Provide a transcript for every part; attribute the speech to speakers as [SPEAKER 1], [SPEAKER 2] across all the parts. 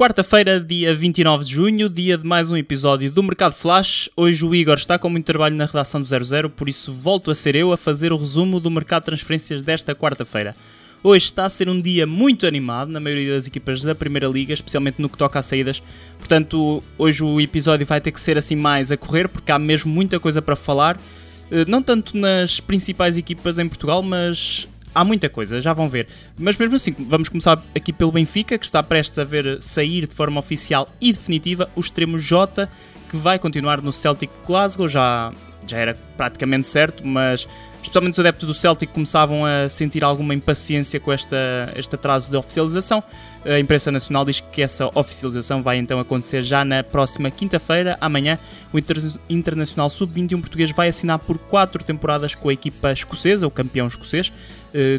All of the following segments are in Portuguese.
[SPEAKER 1] Quarta-feira, dia 29 de junho, dia de mais um episódio do Mercado Flash. Hoje o Igor está com muito trabalho na redação do 00, por isso volto a ser eu a fazer o resumo do mercado de transferências desta quarta-feira. Hoje está a ser um dia muito animado na maioria das equipas da Primeira Liga, especialmente no que toca a saídas. Portanto, hoje o episódio vai ter que ser assim mais a correr, porque há mesmo muita coisa para falar. Eh, não tanto nas principais equipas em Portugal, mas há muita coisa, já vão ver. Mas mesmo assim, vamos começar aqui pelo Benfica, que está prestes a ver sair de forma oficial e definitiva o extremo J, que vai continuar no Celtic Glasgow, já, já era praticamente certo, mas especialmente os adeptos do Celtic começavam a sentir alguma impaciência com esta, este atraso de oficialização. A imprensa nacional diz que essa oficialização vai então acontecer já na próxima quinta-feira, amanhã. O Inter Internacional Sub-21 português vai assinar por quatro temporadas com a equipa escocesa, o campeão escocês,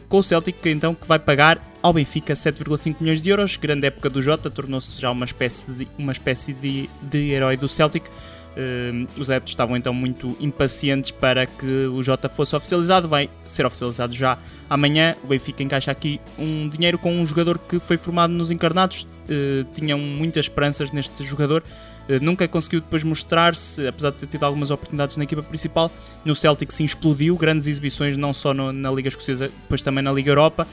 [SPEAKER 1] com o Celtic então que vai pagar ao Benfica 7,5 milhões de euros. Grande época do Jota, tornou-se já uma espécie de, uma espécie de, de herói do Celtic. Uh, os adeptos estavam então muito impacientes para que o Jota fosse oficializado. Vai ser oficializado já amanhã. O Benfica encaixa aqui um dinheiro com um jogador que foi formado nos encarnados. Uh, tinham muitas esperanças neste jogador. Uh, nunca conseguiu depois mostrar-se, apesar de ter tido algumas oportunidades na equipa principal. No Celtic sim explodiu, grandes exibições não só no, na Liga Escocesa, depois também na Liga Europa.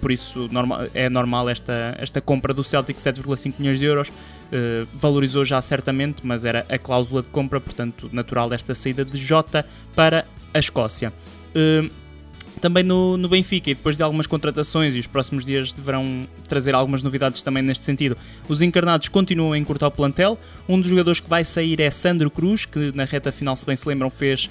[SPEAKER 1] por isso normal, é normal esta, esta compra do Celtic, 7,5 milhões de euros. Uh, valorizou já certamente, mas era a cláusula de compra, portanto, natural desta saída de Jota para a Escócia. Uh, também no, no, Benfica, e depois de algumas contratações, e os próximos dias deverão trazer algumas novidades também neste sentido, os encarnados continuam a encurtar o plantel. Um dos jogadores que vai sair é Sandro Cruz, que na reta final, se bem se lembram, fez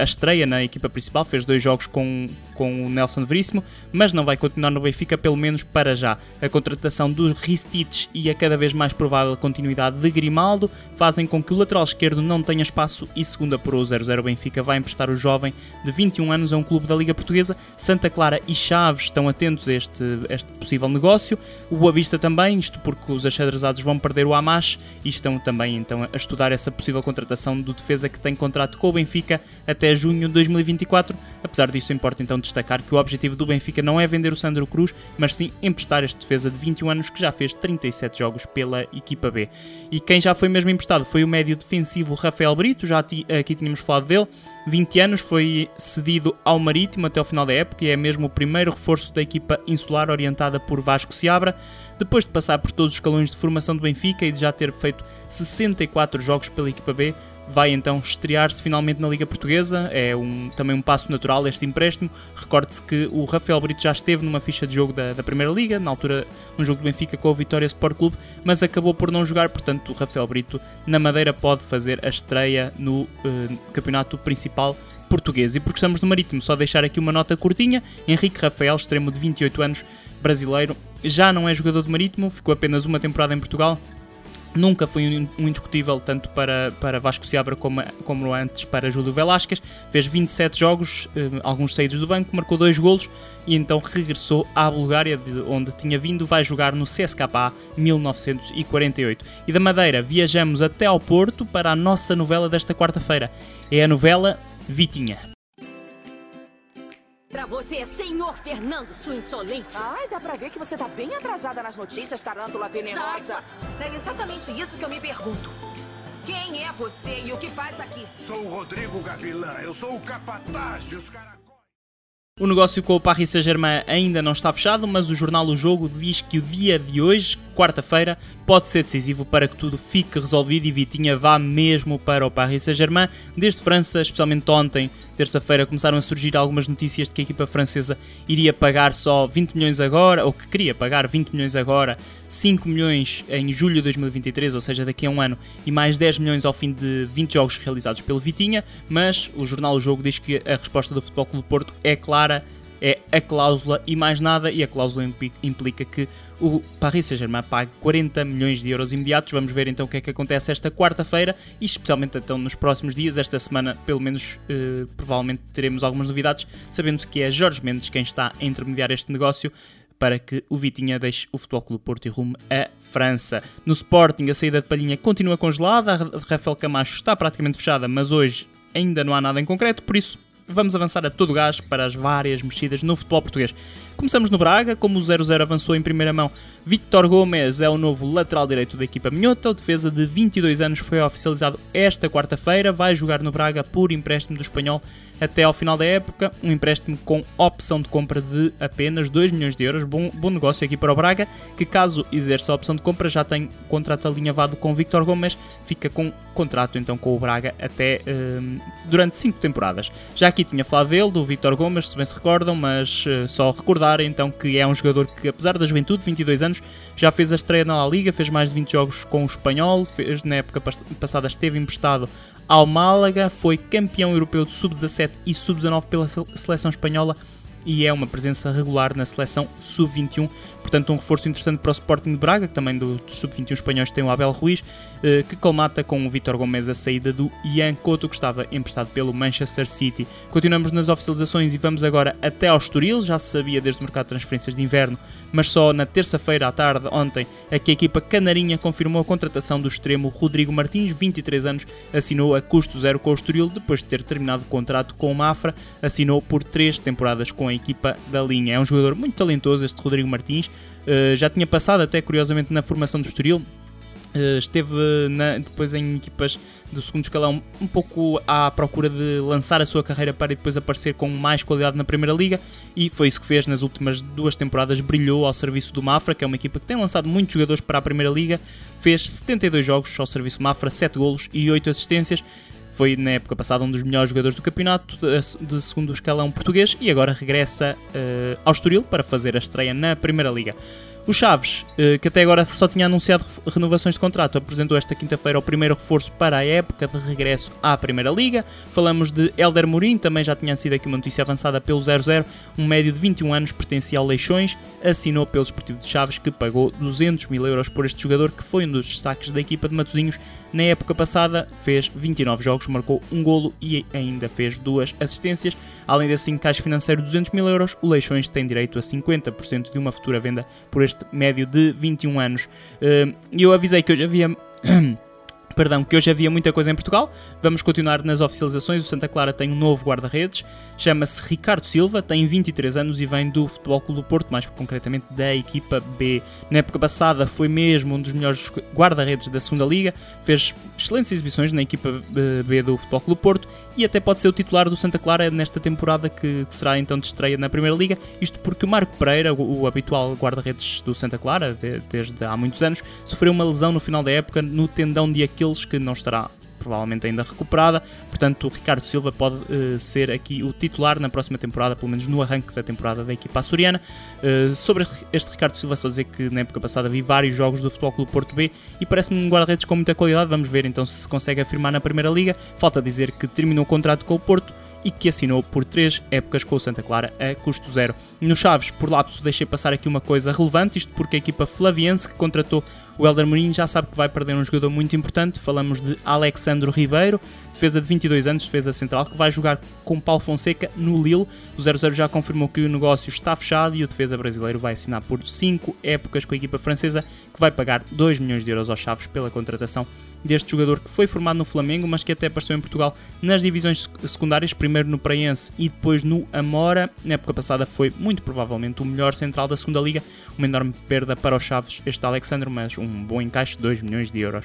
[SPEAKER 1] a estreia na equipa principal, fez dois jogos com, com o Nelson Veríssimo, mas não vai continuar no Benfica, pelo menos para já. A contratação dos Ristich e a cada vez mais provável continuidade de Grimaldo fazem com que o lateral esquerdo não tenha espaço e, segundo apurou o 0-0 Benfica, vai emprestar o jovem de 21 anos a um clube da Liga Portuguesa. Santa Clara e Chaves estão atentos a este, este possível negócio. O Boa Vista também, isto porque os achadrezados vão perder o Amash e estão também então a estudar essa possível contratação do defesa que tem contrato com o Benfica até junho de 2024. Apesar disso, importa então destacar que o objetivo do Benfica não é vender o Sandro Cruz, mas sim emprestar este defesa de 21 anos que já fez 37 jogos pela equipa B. E quem já foi mesmo emprestado foi o médio defensivo Rafael Brito, já aqui tínhamos falado dele. 20 anos, foi cedido ao Marítimo até o final da época e é mesmo o primeiro reforço da equipa insular orientada por Vasco Seabra. Depois de passar por todos os escalões de formação do Benfica e de já ter feito 64 jogos pela equipa B, vai então estrear-se finalmente na Liga Portuguesa. É um, também um passo natural este empréstimo. Recorde-se que o Rafael Brito já esteve numa ficha de jogo da, da Primeira Liga, na altura num jogo do Benfica com o Vitória Sport Clube, mas acabou por não jogar. Portanto, o Rafael Brito na Madeira pode fazer a estreia no uh, campeonato principal português. E porque estamos no Marítimo, só deixar aqui uma nota curtinha: Henrique Rafael, extremo de 28 anos, brasileiro, já não é jogador do Marítimo, ficou apenas uma temporada em Portugal Nunca foi um, indiscutível tanto para, para Vasco Seabra como, como antes para Júlio Velasquez. Fez 27 jogos, eh, alguns saídos do banco, marcou dois golos e então regressou à Bulgária, de onde tinha vindo. Vai jogar no CSKA 1948. E da Madeira viajamos até ao Porto para a nossa novela desta quarta-feira. É a novela Vitinha.
[SPEAKER 2] Você, senhor Fernando, sua insolente.
[SPEAKER 3] Ai, dá pra ver que você tá bem atrasada nas notícias, tarântula venenosa.
[SPEAKER 4] É exatamente isso que eu me pergunto. Quem é você e o que faz aqui?
[SPEAKER 5] Sou o Rodrigo Gavilã, eu sou o capataz dos caracóis.
[SPEAKER 1] O negócio com o Paris Saint-Germain ainda não está fechado, mas o jornal O Jogo diz que o dia de hoje, quarta-feira, pode ser decisivo para que tudo fique resolvido e Vitinha vá mesmo para o Paris Saint-Germain. Desde França, especialmente ontem, terça-feira, começaram a surgir algumas notícias de que a equipa francesa iria pagar só 20 milhões agora, ou que queria pagar 20 milhões agora, 5 milhões em julho de 2023, ou seja, daqui a um ano, e mais 10 milhões ao fim de 20 jogos realizados pelo Vitinha. Mas o jornal O Jogo diz que a resposta do Futebol Clube do Porto é clara é a cláusula e mais nada, e a cláusula implica que o Paris Saint-Germain pague 40 milhões de euros imediatos. Vamos ver então o que é que acontece esta quarta-feira e especialmente então nos próximos dias, esta semana, pelo menos eh, provavelmente teremos algumas novidades, sabendo que é Jorge Mendes quem está a intermediar este negócio para que o Vitinha deixe o Futebol Clube Porto e rumo à França. No Sporting, a saída de Palhinha continua congelada, a Rafael Camacho está praticamente fechada, mas hoje ainda não há nada em concreto, por isso vamos avançar a todo gás para as várias mexidas no futebol português. Começamos no Braga, como o 0-0 avançou em primeira mão Victor Gomes é o novo lateral direito da equipa minhota, o defesa de 22 anos foi oficializado esta quarta-feira, vai jogar no Braga por empréstimo do espanhol até ao final da época, um empréstimo com opção de compra de apenas 2 milhões de euros, bom, bom negócio aqui para o Braga, que caso exerça a opção de compra já tem contrato alinhavado com Victor Gomes, fica com contrato então com o Braga até um, durante 5 temporadas. Já aqui tinha falado dele, do Victor Gomes, se bem se recordam, mas uh, só recordar então que é um jogador que apesar da juventude, 22 anos, já fez a estreia na La Liga, fez mais de 20 jogos com o espanhol, fez, na época passada esteve emprestado ao Málaga, foi campeão europeu de sub-17 e sub-19 pela seleção espanhola e é uma presença regular na seleção sub-21. Portanto, um reforço interessante para o Sporting de Braga, que também dos sub-21 espanhóis tem o Abel Ruiz, eh, que colmata com o Vitor Gomes a saída do Ian Couto, que estava emprestado pelo Manchester City. Continuamos nas oficializações e vamos agora até ao Estoril. Já se sabia desde o mercado de transferências de inverno, mas só na terça-feira à tarde, ontem, é que a equipa canarinha confirmou a contratação do extremo Rodrigo Martins, 23 anos, assinou a custo zero com o Estoril, depois de ter terminado o contrato com o Mafra, assinou por três temporadas com a equipa da linha. É um jogador muito talentoso este Rodrigo Martins, uh, já tinha passado até curiosamente na formação do Estoril, Uh, esteve na, depois em equipas do segundo escalão um pouco à procura de lançar a sua carreira para depois aparecer com mais qualidade na Primeira Liga. E foi isso que fez. Nas últimas duas temporadas, brilhou ao serviço do Mafra, que é uma equipa que tem lançado muitos jogadores para a Primeira Liga, fez 72 jogos ao serviço Mafra, 7 golos e 8 assistências, foi na época passada um dos melhores jogadores do campeonato de segundo escalão português e agora regressa uh, ao Estoril para fazer a estreia na Primeira Liga. O Chaves, eh, que até agora só tinha anunciado renovações de contrato, apresentou esta quinta-feira o primeiro reforço para a época de regresso à Primeira Liga. Falamos de Elder Mourinho, também já tinha sido aqui uma notícia avançada pelo 00, um médio de 21 anos, pertencia ao Leixões, assinou pelo Esportivo de Chaves, que pagou 200 mil euros por este jogador, que foi um dos destaques da equipa de Matosinhos na época passada fez 29 jogos, marcou um golo e ainda fez duas assistências. Além desse encaixe financeiro de 200 mil euros, o Leixões tem direito a 50% de uma futura venda por este médio de 21 anos. E eu avisei que hoje havia perdão, que hoje havia muita coisa em Portugal. Vamos continuar nas oficializações. O Santa Clara tem um novo guarda-redes, chama-se Ricardo Silva, tem 23 anos e vem do Futebol Clube do Porto, mais concretamente da equipa B. Na época passada foi mesmo um dos melhores guarda-redes da segunda Liga, fez excelentes exibições na equipa B do Futebol Clube do Porto e até pode ser o titular do Santa Clara nesta temporada que, que será então de estreia na Primeira Liga. Isto porque o Marco Pereira, o, o habitual guarda-redes do Santa Clara, de, desde há muitos anos, sofreu uma lesão no final da época no tendão de Aquiles que não estará provavelmente ainda recuperada. Portanto, o Ricardo Silva pode uh, ser aqui o titular na próxima temporada, pelo menos no arranque da temporada da equipa açoriana. Uh, sobre este Ricardo Silva, só dizer que na época passada vi vários jogos do Futebol Clube Porto B e parece-me um guarda-redes com muita qualidade. Vamos ver então se se consegue afirmar na Primeira Liga. Falta dizer que terminou o contrato com o Porto e que assinou por três épocas com o Santa Clara a custo zero. No Chaves, por lapso, deixei passar aqui uma coisa relevante, isto porque a equipa flaviense que contratou o Helder Mourinho já sabe que vai perder um jogador muito importante. Falamos de Alexandro Ribeiro, defesa de 22 anos, defesa central, que vai jogar com Paulo Fonseca no Lille. O 00 já confirmou que o negócio está fechado e o defesa brasileiro vai assinar por 5 épocas com a equipa francesa, que vai pagar 2 milhões de euros aos Chaves pela contratação deste jogador que foi formado no Flamengo, mas que até apareceu em Portugal nas divisões secundárias, primeiro no Praense e depois no Amora. Na época passada foi muito provavelmente o melhor central da segunda liga, uma enorme perda para os Chaves este Alexandre, mas um bom encaixe, 2 milhões de euros.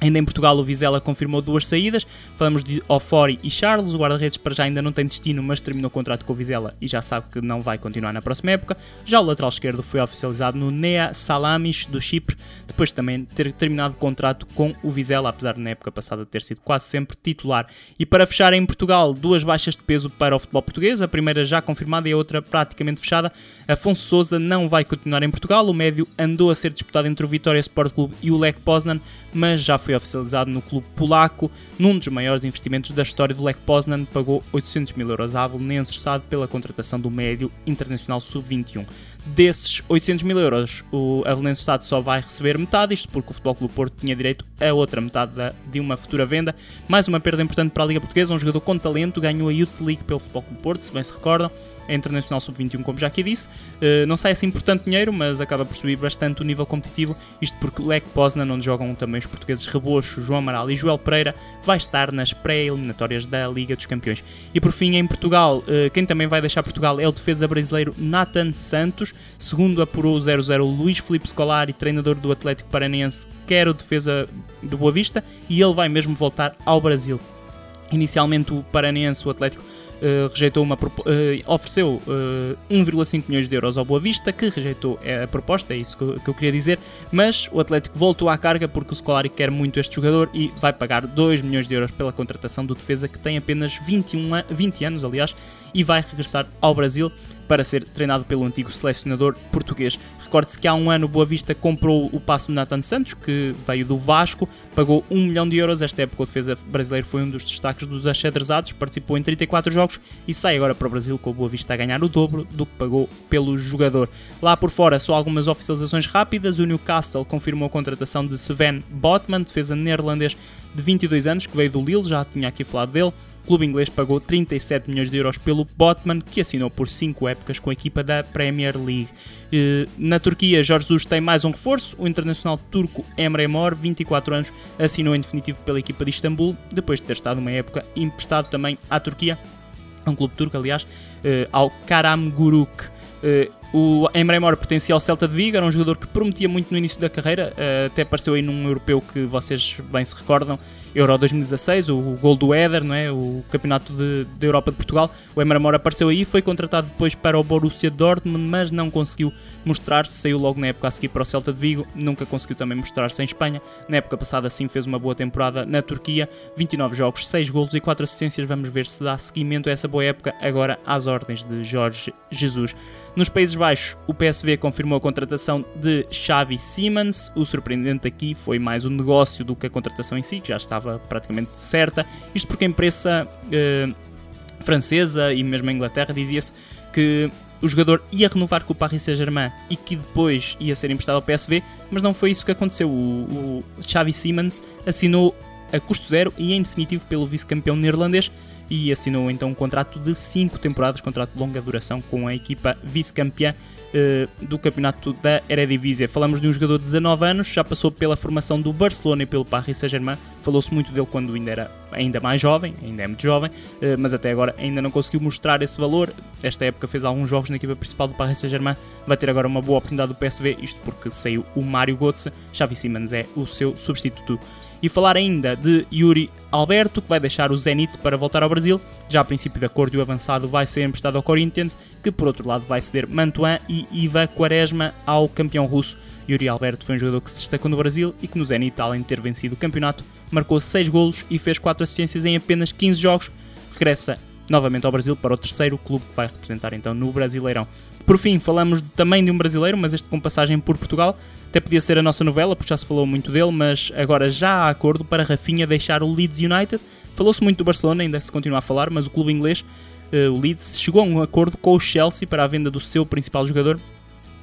[SPEAKER 1] Ainda em Portugal, o Vizela confirmou duas saídas. Falamos de Ofori e Charles. O guarda-redes para já ainda não tem destino, mas terminou o contrato com o Vizela e já sabe que não vai continuar na próxima época. Já o lateral esquerdo foi oficializado no Nea Salamis do Chipre, depois de também ter terminado o contrato com o Vizela, apesar de na época passada ter sido quase sempre titular. E para fechar em Portugal, duas baixas de peso para o futebol português. A primeira já confirmada e a outra praticamente fechada. Afonso Souza não vai continuar em Portugal. O médio andou a ser disputado entre o Vitória Sport Clube e o Lech Poznan mas já foi oficializado no clube polaco, num dos maiores investimentos da história do Lech Poznan, pagou 800 mil euros à SAD pela contratação do médio internacional sub-21. Desses 800 mil euros, o Avalense Estado só vai receber metade, isto porque o Futebol Clube Porto tinha direito a outra metade da, de uma futura venda. Mais uma perda importante para a Liga Portuguesa, um jogador com talento, ganhou a Youth League pelo Futebol Clube Porto, se bem se recordam, é Internacional Sub-21, como já aqui disse. Uh, não sai assim importante dinheiro, mas acaba por subir bastante o nível competitivo, isto porque o Lech Poznan, onde jogam também os portugueses Rebocho, João Amaral e Joel Pereira, vai estar nas pré-eliminatórias da Liga dos Campeões. E por fim, em Portugal, uh, quem também vai deixar Portugal é o defesa brasileiro Nathan Santos, Segundo apurou o 0-0 Luís Felipe Scolari, treinador do Atlético Paranaense, que era o defesa do Boa Vista, e ele vai mesmo voltar ao Brasil. Inicialmente o Paranaense, o Atlético, Uh, rejeitou uma uh, ofereceu uh, 1,5 milhões de euros ao Boa Vista, que rejeitou a proposta, é isso que eu, que eu, queria dizer, mas o Atlético voltou à carga porque o Scolari quer muito este jogador e vai pagar 2 milhões de euros pela contratação do defesa que tem apenas 21 a, 20 anos, aliás, e vai regressar ao Brasil para ser treinado pelo antigo selecionador português. Recorde-se que há um ano o Boa Vista comprou o passo do Nathan Santos, que veio do Vasco, pagou 1 milhão de euros. Esta época o defesa brasileiro foi um dos destaques dos achadrezados, participou em 34 jogos e sai agora para o Brasil com o Boa Vista a ganhar o dobro do que pagou pelo jogador. Lá por fora, só algumas oficializações rápidas. O Newcastle confirmou a contratação de Sven Botman, defesa neerlandês de 22 anos, que veio do Lille, já tinha aqui falado dele clube inglês pagou 37 milhões de euros pelo Botman, que assinou por 5 épocas com a equipa da Premier League. Na Turquia, Jorge Jesus tem mais um reforço. O internacional turco Emre Mor, 24 anos, assinou em definitivo pela equipa de Istambul, depois de ter estado uma época emprestado também à Turquia, um clube turco, aliás, eh, ao Karamguruk. Eh, o Emre Mor pertencia ao Celta de Vigo, era um jogador que prometia muito no início da carreira, eh, até apareceu aí num europeu que vocês bem se recordam, Euro 2016, o, gol do Éder, não é? o Campeonato de, de Europa de Portugal. O Emre Mor apareceu aí, foi contratado depois para o Borussia Dortmund, mas não conseguiu mostrar-se. Saiu logo na época a seguir para o Celta de Vigo, nunca conseguiu também mostrar-se em Espanha. Na época passada, sim, fez uma boa temporada na Turquia, 29 jogos, 6 golos e 4 assistências. Vamos ver se dá seguimento a essa boa época agora às ordens de Jorge Jesus. Nos Países Baixos, o PSV confirmou a contratação de Xavi Simons. O surpreendente aqui foi mais o negócio do que a contratação em si, que já estava praticamente certa. Isto porque a imprensa eh, francesa e mesmo a Inglaterra dizia-se que o jogador ia renovar com o Paris Saint-Germain e que depois ia ser emprestado ao PSV, mas não foi isso que aconteceu. O, o Xavi Simons assinou a custo zero e em definitivo pelo vice-campeão neerlandês e assinou então um contrato de 5 temporadas, contrato de longa duração com a equipa vice-campeã uh, do campeonato da Eredivisie. Falamos de um jogador de 19 anos, já passou pela formação do Barcelona e pelo Paris Saint-Germain. Falou-se muito dele quando ainda era ainda mais jovem, ainda é muito jovem, uh, mas até agora ainda não conseguiu mostrar esse valor. Esta época fez alguns jogos na equipa principal do Paris Saint-Germain. Vai ter agora uma boa oportunidade do PSV, isto porque saiu o Mário Götze. Xavi Simons é o seu substituto e falar ainda de Yuri Alberto, que vai deixar o Zenit para voltar ao Brasil. Já a princípio de acordo, o avançado vai ser emprestado ao Corinthians, que por outro lado vai ceder Mantuan e Iva Quaresma ao campeão russo. Yuri Alberto foi um jogador que se destacou no Brasil e que no Zenit, além de ter vencido o campeonato, marcou 6 golos e fez 4 assistências em apenas 15 jogos. Regressa novamente ao Brasil para o terceiro clube que vai representar então no Brasileirão. Por fim, falamos também de um brasileiro, mas este com passagem por Portugal. Até podia ser a nossa novela, porque já se falou muito dele, mas agora já há acordo para Rafinha deixar o Leeds United. Falou-se muito do Barcelona, ainda se continua a falar, mas o clube inglês, uh, o Leeds, chegou a um acordo com o Chelsea para a venda do seu principal jogador,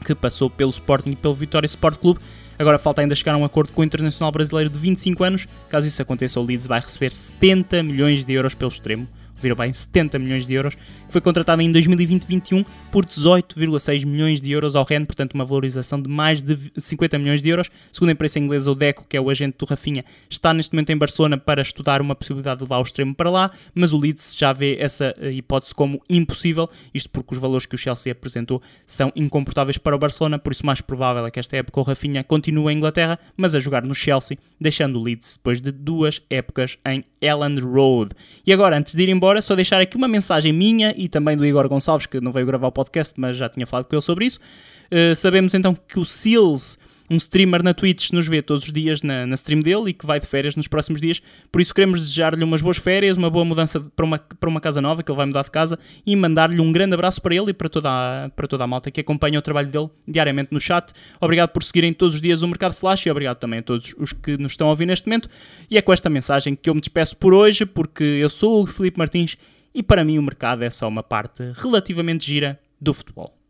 [SPEAKER 1] que passou pelo Sporting e pelo Vitória Sport Clube. Agora falta ainda chegar a um acordo com o Internacional Brasileiro de 25 anos. Caso isso aconteça, o Leeds vai receber 70 milhões de euros pelo extremo viram bem 70 milhões de euros, que foi contratado em 2020-21 por 18,6 milhões de euros ao Rennes, portanto uma valorização de mais de 50 milhões de euros. Segundo a imprensa inglesa, o Deco, que é o agente do Rafinha, está neste momento em Barcelona para estudar uma possibilidade de levar o extremo para lá, mas o Leeds já vê essa eh, hipótese como impossível, isto porque os valores que o Chelsea apresentou são incomportáveis para o Barcelona, por isso mais provável é que esta época o Rafinha continue em Inglaterra, mas a jogar no Chelsea, deixando o Leeds depois de duas épocas em Elland Road. E agora, antes de ir embora, embora, só deixar aqui uma mensagem minha e também do Igor Gonçalves, que não veio gravar o podcast, mas já tinha falado com ele sobre isso. Uh, sabemos então que o Seals, um streamer na Twitch, nos vê todos os dias na, na stream dele e que vai de férias nos próximos dias. Por isso queremos desejar-lhe umas boas férias, uma boa mudança para uma, para uma casa nova, que ele vai mudar de casa, e mandar-lhe um grande abraço para ele e para toda, a, para toda a malta que acompanha o trabalho dele diariamente no chat. Obrigado por seguirem todos os dias o Mercado Flash e obrigado também a todos os que nos estão a ouvir neste momento. E é com esta mensagem que eu me despeço por hoje, porque eu sou o Felipe Martins e para mim o mercado é só uma parte relativamente gira do futebol.